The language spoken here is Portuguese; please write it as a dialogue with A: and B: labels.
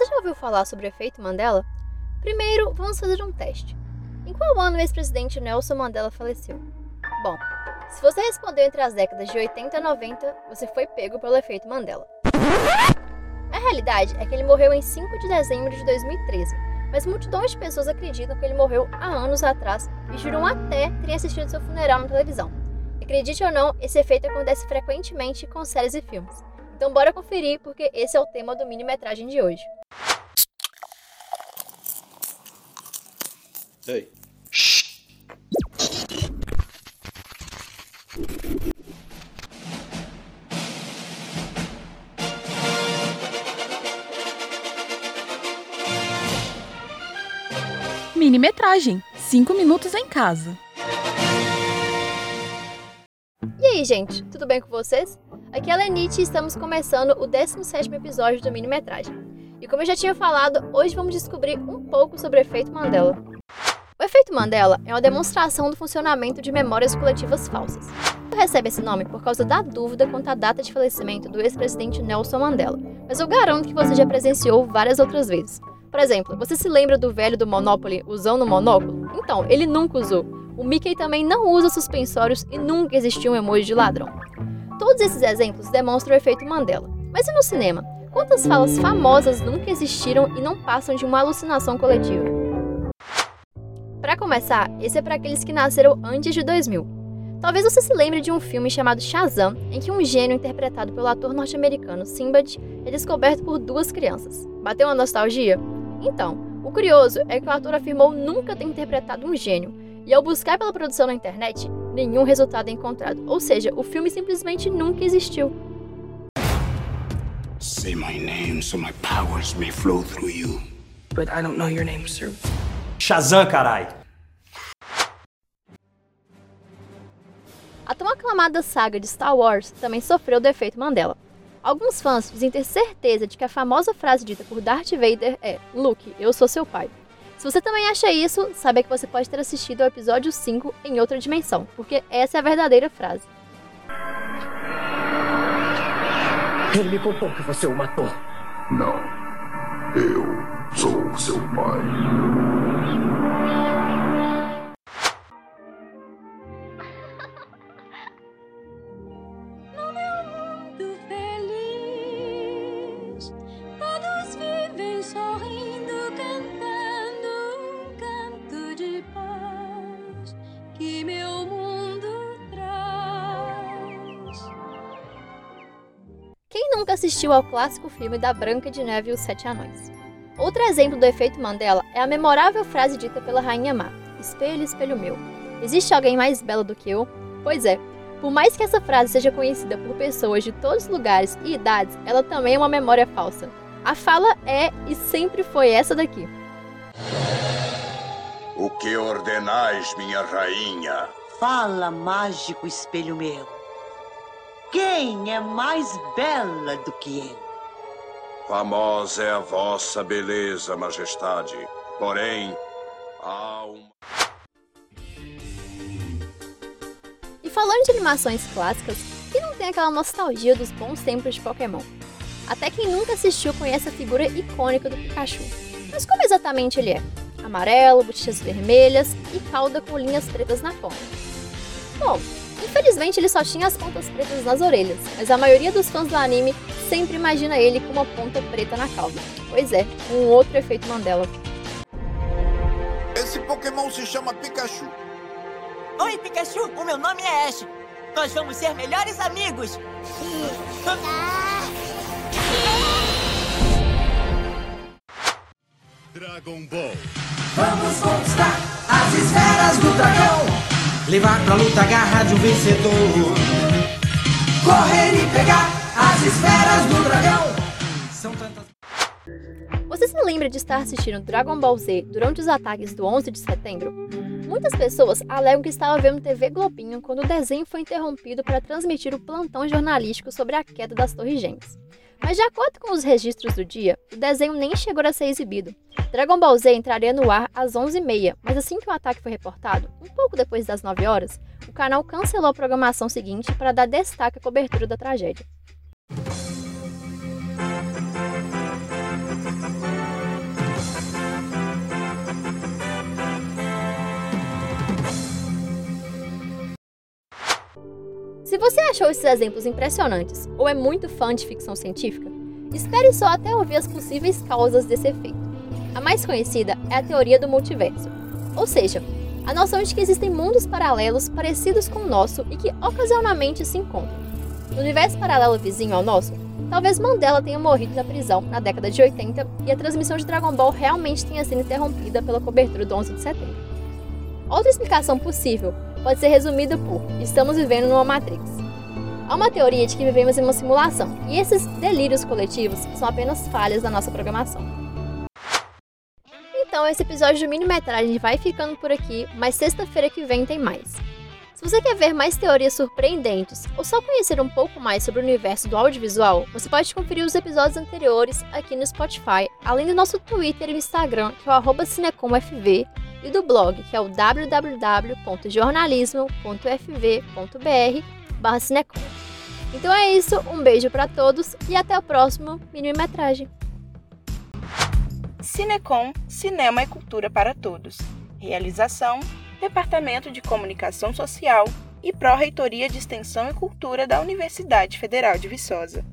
A: Você já ouviu falar sobre o efeito Mandela? Primeiro, vamos fazer um teste. Em qual ano o ex-presidente Nelson Mandela faleceu? Bom, se você respondeu entre as décadas de 80 e 90, você foi pego pelo efeito Mandela. A realidade é que ele morreu em 5 de dezembro de 2013, mas multidões de pessoas acreditam que ele morreu há anos atrás e juram até terem assistido seu funeral na televisão. Acredite ou não, esse efeito acontece frequentemente com séries e filmes. Então bora conferir porque esse é o tema do mini-metragem de hoje.
B: Ei.
C: Mini-metragem, 5 minutos em casa.
A: E aí, gente, tudo bem com vocês? Aqui é a Lenite e estamos começando o 17º episódio do Mini-metragem. E como eu já tinha falado, hoje vamos descobrir um pouco sobre o efeito Mandela. O efeito Mandela é uma demonstração do funcionamento de memórias coletivas falsas. Recebe esse nome por causa da dúvida quanto à data de falecimento do ex-presidente Nelson Mandela, mas eu garanto que você já presenciou várias outras vezes. Por exemplo, você se lembra do velho do Monopoly usando o monóculo? Então, ele nunca usou. O Mickey também não usa suspensórios e nunca existiu um emoji de ladrão. Todos esses exemplos demonstram o efeito Mandela. Mas e no cinema? Quantas falas famosas nunca existiram e não passam de uma alucinação coletiva? Para começar, esse é para aqueles que nasceram antes de 2000. Talvez você se lembre de um filme chamado Shazam, em que um gênio interpretado pelo ator norte-americano Sinbad é descoberto por duas crianças. Bateu uma nostalgia? Então, o curioso é que o ator afirmou nunca ter interpretado um gênio, e ao buscar pela produção na internet, nenhum resultado é encontrado. Ou seja, o filme simplesmente nunca existiu. Say my name so my powers may flow through you. But I don't know your name, sir. Shazam, carai! A tão aclamada saga de Star Wars também sofreu do efeito Mandela. Alguns fãs dizem ter certeza de que a famosa frase dita por Darth Vader é Luke, eu sou seu pai. Se você também acha isso, saiba que você pode ter assistido ao episódio 5 em outra dimensão, porque essa é a verdadeira frase.
D: Ele me contou que você o matou.
E: Não. Eu sou seu pai.
A: Nunca assistiu ao clássico filme da Branca de Neve e os Sete Anões. Outro exemplo do efeito Mandela é a memorável frase dita pela Rainha Má: Espelho, espelho meu. Existe alguém mais belo do que eu? Pois é, por mais que essa frase seja conhecida por pessoas de todos os lugares e idades, ela também é uma memória falsa. A fala é e sempre foi essa daqui.
F: O que ordenais, minha rainha?
G: Fala, mágico espelho meu. Quem é mais bela do que ele?
F: Famosa é a vossa beleza, majestade. Porém, há um.
A: E falando de animações clássicas, quem não tem aquela nostalgia dos bons tempos de Pokémon? Até quem nunca assistiu conhece a figura icônica do Pikachu. Mas como exatamente ele é? Amarelo, bochechas vermelhas e cauda com linhas pretas na ponta. Bom, Infelizmente, ele só tinha as pontas pretas nas orelhas, mas a maioria dos fãs do anime sempre imagina ele com uma ponta preta na cauda. Pois é, um outro efeito Mandela.
H: Esse Pokémon se chama Pikachu.
I: Oi, Pikachu, o meu nome é Ash. Nós vamos ser melhores amigos.
J: Dragon Ball. Vamos conquistar as esferas do dragão. Levar pra luta a garra de um vencedor. Correr e pegar as esferas do dragão. São tantas.
A: Você se lembra de estar assistindo Dragon Ball Z durante os ataques do 11 de setembro? Muitas pessoas alegam que estava vendo TV Globinho quando o desenho foi interrompido para transmitir o plantão jornalístico sobre a queda das Torres Gêmeas. Mas de acordo com os registros do dia, o desenho nem chegou a ser exibido. Dragon Ball Z entraria no ar às 11h30, mas assim que o ataque foi reportado, um pouco depois das 9 horas, o canal cancelou a programação seguinte para dar destaque à cobertura da tragédia. Você achou esses exemplos impressionantes ou é muito fã de ficção científica, espere só até ouvir as possíveis causas desse efeito. A mais conhecida é a teoria do multiverso, ou seja, a noção de que existem mundos paralelos parecidos com o nosso e que ocasionalmente se encontram. No universo paralelo vizinho ao nosso, talvez Mandela tenha morrido na prisão na década de 80 e a transmissão de Dragon Ball realmente tenha sido interrompida pela cobertura do 11 de setembro. Outra explicação possível pode ser resumida por estamos vivendo numa Matrix. Há uma teoria de que vivemos em uma simulação, e esses delírios coletivos são apenas falhas da nossa programação. Então, esse episódio do Minimetragem vai ficando por aqui, mas sexta-feira que vem tem mais. Se você quer ver mais teorias surpreendentes ou só conhecer um pouco mais sobre o universo do audiovisual, você pode conferir os episódios anteriores aqui no Spotify, além do nosso Twitter e Instagram, que é o cinecomfv, e do blog, que é o www.jornalismo.fv.br cinecom. Então é isso, um beijo para todos e até o próximo Minimetragem.
C: Cinecom, Cinema e Cultura para Todos. Realização: Departamento de Comunicação Social e Pró-Reitoria de Extensão e Cultura da Universidade Federal de Viçosa.